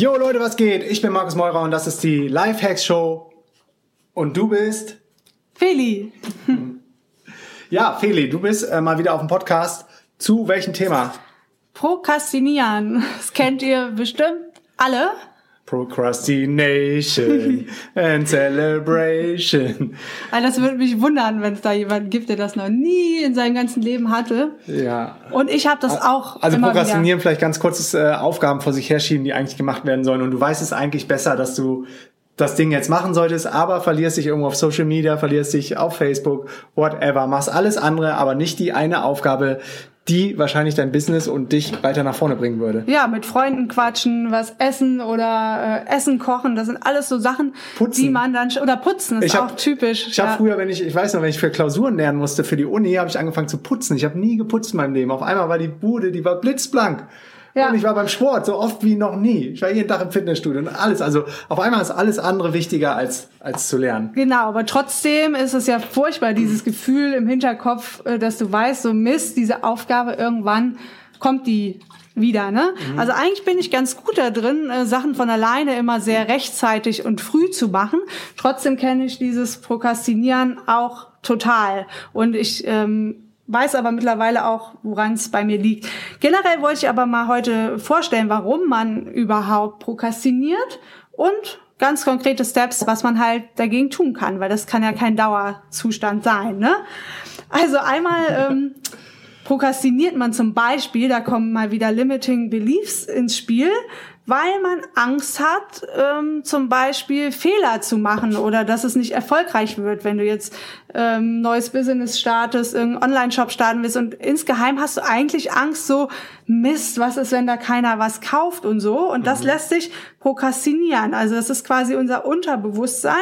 Jo Leute, was geht? Ich bin Markus Meurer und das ist die Lifehacks Show. Und du bist? Feli. Ja, Feli, du bist äh, mal wieder auf dem Podcast. Zu welchem Thema? Prokrastinieren. Das kennt ihr bestimmt alle. Procrastination and Celebration. Also das würde mich wundern, wenn es da jemanden gibt, der das noch nie in seinem ganzen Leben hatte. Ja. Und ich habe das auch. Also Prokrastinieren wieder. vielleicht ganz kurzes äh, Aufgaben vor sich herschieben, die eigentlich gemacht werden sollen. Und du weißt es eigentlich besser, dass du das Ding jetzt machen solltest, aber verlierst dich irgendwo auf Social Media, verlierst dich auf Facebook, whatever, machst alles andere, aber nicht die eine Aufgabe, die wahrscheinlich dein Business und dich weiter nach vorne bringen würde. Ja, mit Freunden quatschen, was essen oder äh, Essen kochen, das sind alles so Sachen, Putzen. die man dann oder putzen ist Ich hab- auch typisch. Ich habe ja. früher, wenn ich, ich weiß noch, wenn ich für Klausuren lernen musste für die Uni, habe ich angefangen zu putzen. Ich habe nie geputzt in meinem Leben. Auf einmal war die Bude, die war blitzblank. Ja. Und ich war beim Sport so oft wie noch nie. Ich war jeden Tag im Fitnessstudio und alles. Also auf einmal ist alles andere wichtiger als, als zu lernen. Genau, aber trotzdem ist es ja furchtbar, dieses Gefühl im Hinterkopf, äh, dass du weißt, so Mist, diese Aufgabe irgendwann kommt die wieder, ne? Also eigentlich bin ich ganz gut da drin, äh, Sachen von alleine immer sehr rechtzeitig und früh zu machen. Trotzdem kenne ich dieses Prokrastinieren auch total. Und ich ähm, weiß aber mittlerweile auch, woran es bei mir liegt. Generell wollte ich aber mal heute vorstellen, warum man überhaupt prokrastiniert und ganz konkrete Steps, was man halt dagegen tun kann, weil das kann ja kein Dauerzustand sein. Ne? Also einmal ähm, prokrastiniert man zum Beispiel, da kommen mal wieder Limiting Beliefs ins Spiel, weil man Angst hat, ähm, zum Beispiel Fehler zu machen oder dass es nicht erfolgreich wird, wenn du jetzt ähm, neues Business startest, irgendeinen Online-Shop starten willst und insgeheim hast du eigentlich Angst, so Mist, was ist, wenn da keiner was kauft und so und das lässt sich prokrastinieren. Also das ist quasi unser Unterbewusstsein,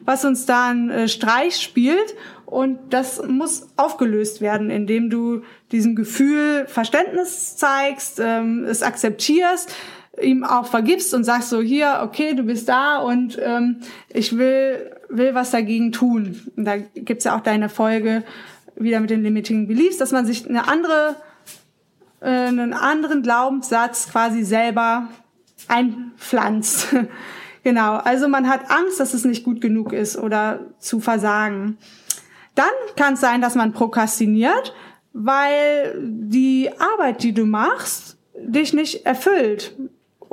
was uns da einen äh, Streich spielt und das muss aufgelöst werden, indem du diesem Gefühl Verständnis zeigst, ähm, es akzeptierst, ihm auch vergibst und sagst so, hier, okay, du bist da und ähm, ich will, will was dagegen tun. Und da gibt's ja auch deine Folge wieder mit den Limiting Beliefs, dass man sich eine andere, äh, einen anderen Glaubenssatz quasi selber einpflanzt. genau, also man hat Angst, dass es nicht gut genug ist oder zu versagen. Dann kann es sein, dass man prokrastiniert, weil die Arbeit, die du machst, dich nicht erfüllt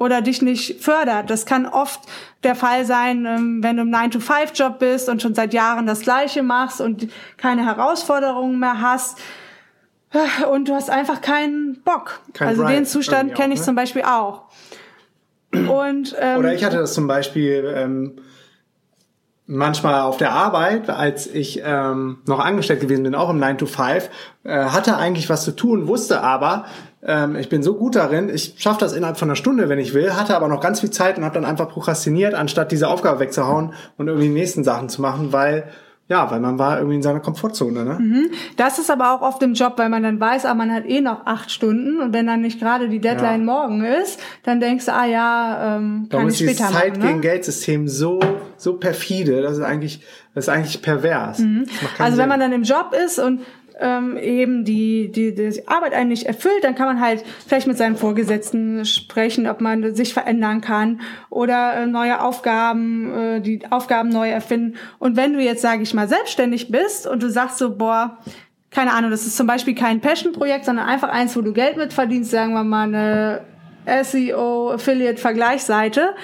oder dich nicht fördert. Das kann oft der Fall sein, ähm, wenn du im 9-to-5-Job bist und schon seit Jahren das Gleiche machst und keine Herausforderungen mehr hast. Und du hast einfach keinen Bock. Kein also Drive den Zustand kenne ich ne? zum Beispiel auch. Und, ähm, Oder ich hatte das zum Beispiel ähm, manchmal auf der Arbeit, als ich ähm, noch angestellt gewesen bin, auch im 9 to 5, äh, hatte eigentlich was zu tun, wusste aber, ähm, ich bin so gut darin, ich schaffe das innerhalb von einer Stunde, wenn ich will, hatte aber noch ganz viel Zeit und habe dann einfach prokrastiniert, anstatt diese Aufgabe wegzuhauen und irgendwie die nächsten Sachen zu machen, weil ja, weil man war irgendwie in seiner Komfortzone. Ne? Das ist aber auch oft im Job, weil man dann weiß, ah, man hat eh noch acht Stunden und wenn dann nicht gerade die Deadline Ja. morgen ist, dann denkst du, ah ja, ähm, kann ich später Zeit machen. gegen Ne? Geld-System so so perfide, das ist eigentlich das ist eigentlich pervers. Keinen Also wenn man dann im Job ist und ähm, eben die, die, die Arbeit einen nicht erfüllt, dann kann man halt vielleicht mit seinen Vorgesetzten sprechen, ob man sich verändern kann oder äh, neue Aufgaben, äh, die Aufgaben neu erfinden. Und wenn du jetzt, sage ich mal, selbstständig bist und du sagst so, boah, keine Ahnung, das ist zum Beispiel kein Passion-Projekt, sondern einfach eins, wo du Geld mit verdienst, sagen wir mal eine SEO-Affiliate-Vergleichsseite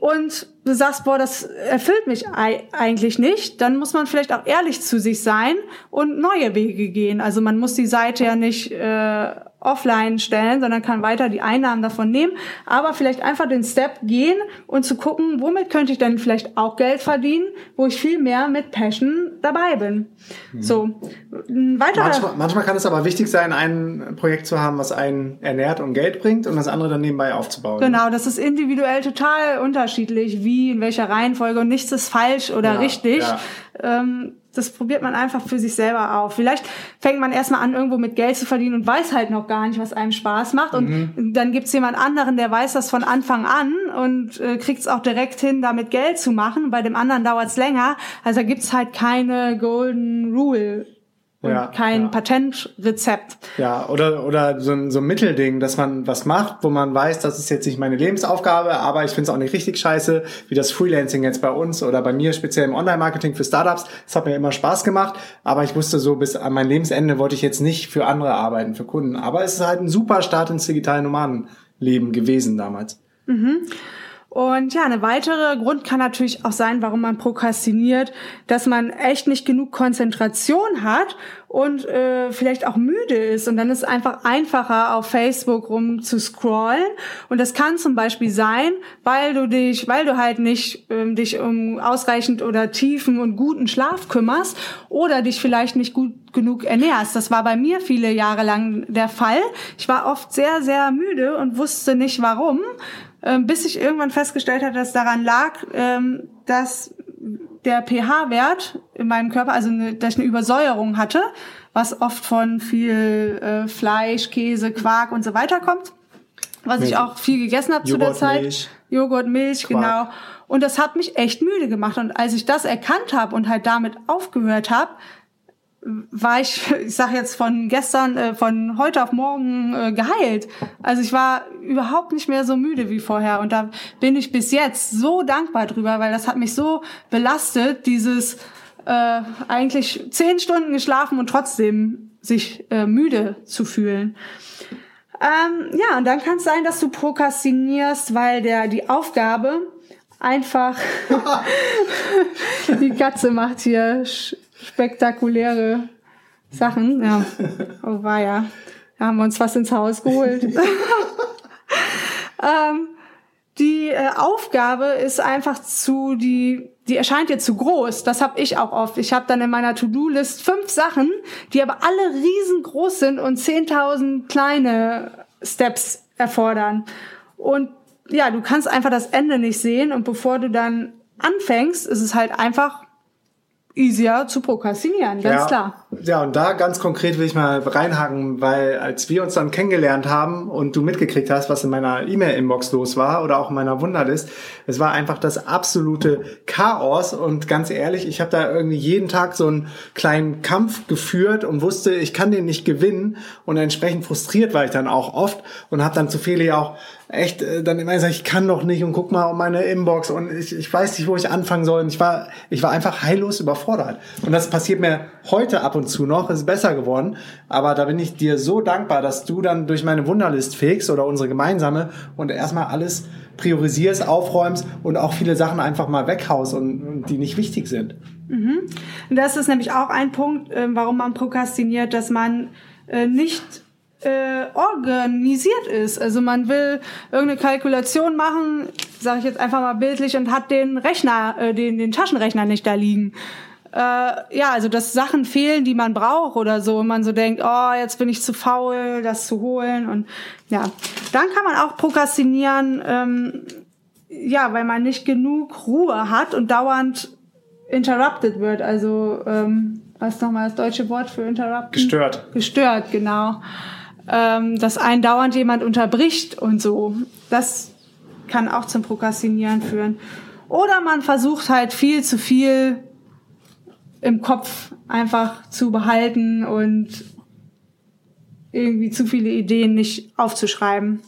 und du sagst, boah, das erfüllt mich ei- eigentlich nicht, dann muss man vielleicht auch ehrlich zu sich sein und neue Wege gehen. Also man muss die Seite ja nicht äh, offline stellen, sondern kann weiter die Einnahmen davon nehmen, aber vielleicht einfach den Step gehen und zu gucken, womit könnte ich denn vielleicht auch Geld verdienen, wo ich viel mehr mit Passion dabei bin. Mhm. So, ein weiterer Manchmal, manchmal kann es aber wichtig sein, ein Projekt zu haben, was einen ernährt und Geld bringt und das andere dann nebenbei aufzubauen. Genau, das ist individuell total unterschiedlich, wie, in welcher Reihenfolge und nichts ist falsch oder Ja, richtig. ja. Ähm, das probiert man einfach für sich selber auf. Vielleicht fängt man erstmal an, irgendwo mit Geld zu verdienen und weiß halt noch gar nicht, was einem Spaß macht. Und Mhm. dann gibt's jemand anderen, der weiß das von Anfang an und äh, kriegt es auch direkt hin, damit Geld zu machen. Bei dem anderen dauert's länger. Also da gibt's halt keine Golden Rule und Ja, kein ja. Patentrezept. Ja, oder, oder so ein, so ein Mittelding, dass man was macht, wo man weiß, das ist jetzt nicht meine Lebensaufgabe, aber ich finde es auch nicht richtig scheiße, wie das Freelancing jetzt bei uns oder bei mir speziell im Online-Marketing für Startups. Das hat mir immer Spaß gemacht, aber ich wusste so, bis an mein Lebensende wollte ich jetzt nicht für andere arbeiten, für Kunden. Aber es ist halt ein super Start ins digitale Nomadenleben gewesen damals. Und ja, eine weitere Grund kann natürlich auch sein, warum man prokrastiniert, dass man echt nicht genug Konzentration hat und äh, vielleicht auch müde ist. Und dann ist es einfach einfacher, auf Facebook rum zu scrollen. Und das kann zum Beispiel sein, weil du dich, weil du halt nicht ähm, dich um ausreichend oder tiefen und guten Schlaf kümmerst oder dich vielleicht nicht gut genug ernährst. Das war bei mir viele Jahre lang der Fall. Ich war oft sehr, sehr müde und wusste nicht warum bis ich irgendwann festgestellt hatte, dass daran lag, ähm, dass der pH-Wert in meinem Körper, also eine, dass ich eine Übersäuerung hatte, was oft von viel äh, Fleisch, Käse, Quark und so weiter kommt, was ich Milch. auch viel gegessen habe zu der Joghurt, Zeit. Milch. Joghurt, Milch, Quark. genau. Und das hat mich echt müde gemacht. Und als ich das erkannt habe und halt damit aufgehört habe, war ich, ich sag jetzt von gestern, äh, von heute auf morgen äh, geheilt. Also ich war überhaupt nicht mehr so müde wie vorher. Und da bin ich bis jetzt so dankbar drüber, weil das hat mich so belastet, dieses äh, eigentlich zehn Stunden geschlafen und trotzdem sich äh, müde zu fühlen. Ähm, ja, und dann kann es sein, dass du prokrastinierst, weil der die Aufgabe einfach die Katze macht hier spektakuläre Sachen. Ja, oh war ja. Da haben wir uns was ins Haus geholt. ähm, die äh, Aufgabe ist einfach zu die die erscheint dir zu groß. Das habe ich auch oft. Ich habe dann in meiner To-Do-List fünf Sachen, die aber alle riesengroß sind und 10.000 kleine Steps erfordern. Und ja, du kannst einfach das Ende nicht sehen und bevor du dann anfängst, ist es halt einfach easier zu prokrastinieren, ganz ja, klar. Ja, und da ganz konkret will ich mal reinhaken, weil als wir uns dann kennengelernt haben und du mitgekriegt hast, was in meiner E-Mail-Inbox los war oder auch in meiner Wunderlist, es war einfach das absolute Chaos. Und ganz ehrlich, ich habe da irgendwie jeden Tag so einen kleinen Kampf geführt und wusste, ich kann den nicht gewinnen. Und entsprechend frustriert war ich dann auch oft und habe dann zu Feli auch echt äh, dann immer gesagt, ich kann doch nicht und guck mal um meine Inbox und ich, ich weiß nicht, wo ich anfangen soll. Und ich war, ich war einfach heillos überfordert. Und das passiert mir heute ab und zu noch, ist besser geworden. Aber da bin ich dir so dankbar, dass du dann durch meine Wunderlist fegst oder unsere gemeinsame und erstmal alles priorisierst, aufräumst und auch viele Sachen einfach mal weghaust und, und die nicht wichtig sind. Und das ist nämlich auch ein Punkt, äh, warum man prokrastiniert, dass man äh, nicht äh, organisiert ist. Also man will irgendeine Kalkulation machen, sage ich jetzt einfach mal bildlich, und hat den Rechner, äh, den, den Taschenrechner nicht da liegen. Äh, ja, also dass Sachen fehlen, die man braucht oder so, und man so denkt, oh, jetzt bin ich zu faul, das zu holen und ja, dann kann man auch prokrastinieren, ähm, ja, weil man nicht genug Ruhe hat und dauernd interrupted wird. Also, ähm, was ist nochmal das deutsche Wort für interrupted? Gestört. Gestört, genau. Ähm, dass einen dauernd jemand unterbricht und so. Das kann auch zum Prokrastinieren führen. Oder man versucht halt viel zu viel im Kopf einfach zu behalten und irgendwie zu viele Ideen nicht aufzuschreiben.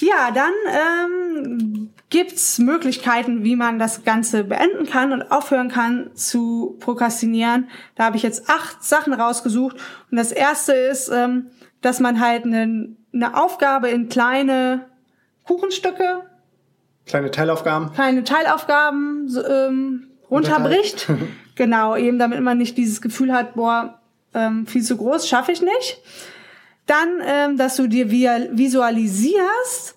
Ja, dann ähm, gibt's Möglichkeiten, wie man das Ganze beenden kann und aufhören kann zu prokrastinieren. Da habe ich jetzt acht Sachen rausgesucht. Und das erste ist, ähm, dass man halt eine, eine Aufgabe in kleine Kuchenstücke, Kleine Teilaufgaben. kleine Teilaufgaben so, ähm, runterbricht. genau, eben damit man nicht dieses Gefühl hat, boah, ähm, viel zu groß, schaffe ich nicht. Dann, ähm, dass du dir visualisierst,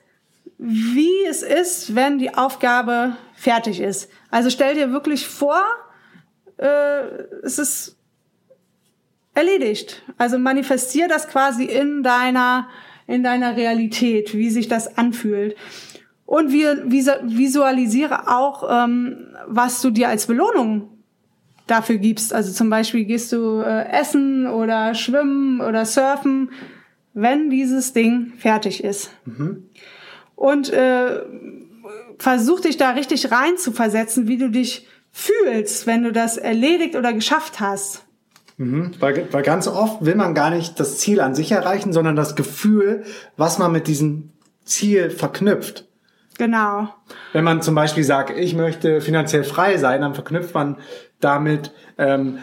wie es ist, wenn die Aufgabe fertig ist. Also stell dir wirklich vor, äh, es ist erledigt. Also manifestier das quasi in deiner in deiner Realität, wie sich das anfühlt. Und wir visualisiere auch, ähm, was du dir als Belohnung dafür gibst. Also zum Beispiel gehst du äh, essen oder schwimmen oder surfen, wenn dieses Ding fertig ist. Mhm. Und äh, versuch dich da richtig rein zu versetzen, wie du dich fühlst, wenn du das erledigt oder geschafft hast. Mhm. Weil, weil ganz oft will man gar nicht das Ziel an sich erreichen, sondern das Gefühl, was man mit diesem Ziel verknüpft. Genau. Wenn man zum Beispiel sagt, ich möchte finanziell frei sein, dann verknüpft man damit ähm,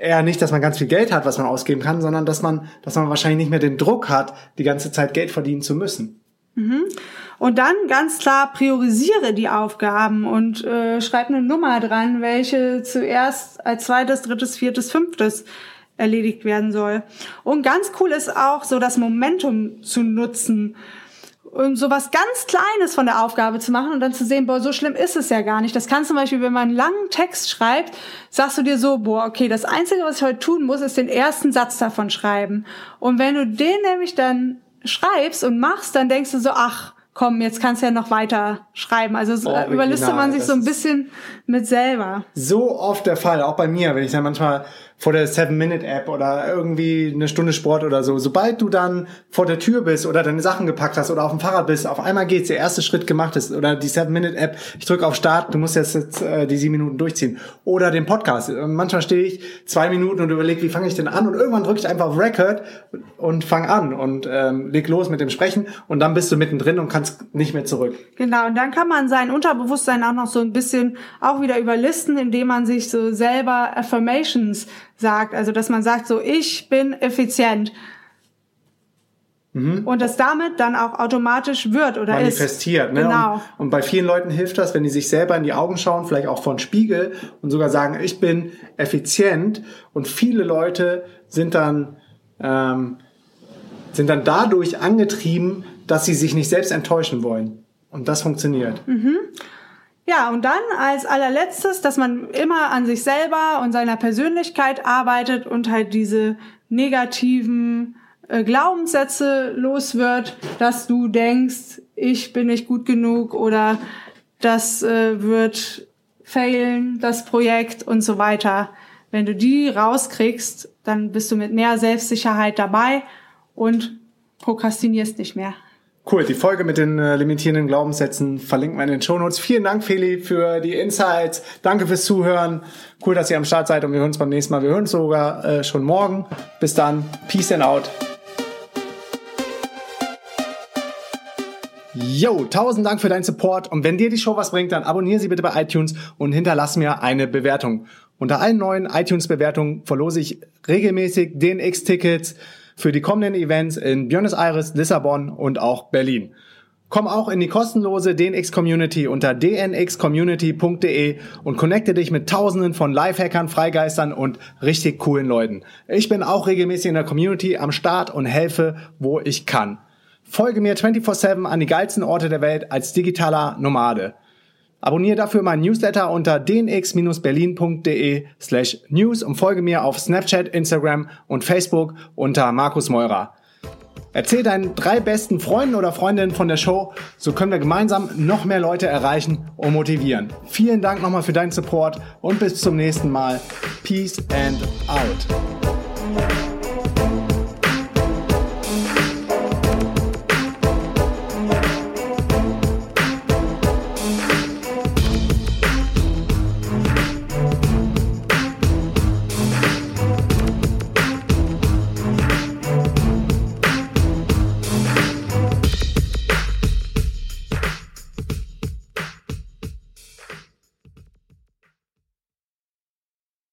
eher nicht, dass man ganz viel Geld hat, was man ausgeben kann, sondern dass man, dass man wahrscheinlich nicht mehr den Druck hat, die ganze Zeit Geld verdienen zu müssen. Mhm. Und dann ganz klar priorisiere die Aufgaben und äh, schreib eine Nummer dran, welche zuerst als zweites, drittes, viertes, fünftes erledigt werden soll. Und ganz cool ist auch so das Momentum zu nutzen und so was ganz Kleines von der Aufgabe zu machen und dann zu sehen, boah, so schlimm ist es ja gar nicht. Das kann zum Beispiel, wenn man einen langen Text schreibt, sagst du dir so, boah, okay, das Einzige, was ich heute tun muss, ist den ersten Satz davon schreiben. Und wenn du den nämlich dann schreibst und machst, dann denkst du so, ach, komm, jetzt kannst du ja noch weiter schreiben. Also oh, überlistet man sich so ein bisschen mit selber. So oft der Fall, auch bei mir, wenn ich dann manchmal vor der Seven-Minute-App oder irgendwie eine Stunde Sport oder so. Sobald du dann vor der Tür bist oder deine Sachen gepackt hast oder auf dem Fahrrad bist, auf einmal geht's, der erste Schritt gemacht ist oder die Seven-Minute-App, ich drücke auf Start, du musst jetzt, jetzt äh, die sieben Minuten durchziehen. Oder den Podcast. Manchmal stehe ich zwei Minuten und überlege, wie fange ich denn an und irgendwann drücke ich einfach auf Record und fang an und ähm, leg los mit dem Sprechen und dann bist du mittendrin und kannst nicht mehr zurück. Genau, und dann kann man sein Unterbewusstsein auch noch so ein bisschen auch wieder überlisten, indem man sich so selber Affirmations sagt. Also, dass man sagt, so, ich bin effizient. Mhm. Und das damit dann auch automatisch wird oder manifestiert. Ist. Ne? Genau. Und, und, bei vielen Leuten hilft das, wenn die sich selber in die Augen schauen, vielleicht auch von Spiegel und sogar sagen, ich bin effizient. Und viele Leute sind dann ähm, sind dann dadurch angetrieben, dass sie sich nicht selbst enttäuschen wollen. Und das funktioniert. Mhm. Ja, und dann als allerletztes, dass man immer an sich selber und seiner Persönlichkeit arbeitet und halt diese negativen äh, Glaubenssätze los wird, dass du denkst, ich bin nicht gut genug oder das äh, wird failen, das Projekt und so weiter. Wenn du die rauskriegst, dann bist du mit mehr Selbstsicherheit dabei und prokrastinierst nicht mehr. Cool, die Folge mit den äh, limitierenden Glaubenssätzen verlinken wir in den Shownotes. Vielen Dank, Feli, für die Insights. Danke fürs Zuhören. Cool, dass ihr am Start seid und wir hören uns beim nächsten Mal. Wir hören uns sogar äh, schon morgen. Bis dann. Peace and out. Yo, tausend Dank für deinen Support und wenn dir die Show was bringt, dann abonniere sie bitte bei iTunes und hinterlass mir eine Bewertung. Unter allen neuen iTunes-Bewertungen verlose ich regelmäßig DNX-Tickets für die kommenden Events in Buenos Aires, Lissabon und auch Berlin. Komm auch in die kostenlose DNX Community unter dnxcommunity.de und connecte dich mit tausenden von Lifehackern, Freigeistern und richtig coolen Leuten. Ich bin auch regelmäßig in der Community am Start und helfe, wo ich kann. Folge mir 24-7 an die geilsten Orte der Welt als digitaler Nomade. Abonniere dafür meinen Newsletter unter dnx-berlin.de slash news und folge mir auf Snapchat, Instagram und Facebook unter Markus Meurer. Erzähl deinen drei besten Freunden oder Freundinnen von der Show, so können wir gemeinsam noch mehr Leute erreichen und motivieren. Vielen Dank nochmal für deinen Support und bis zum nächsten Mal. Peace and out.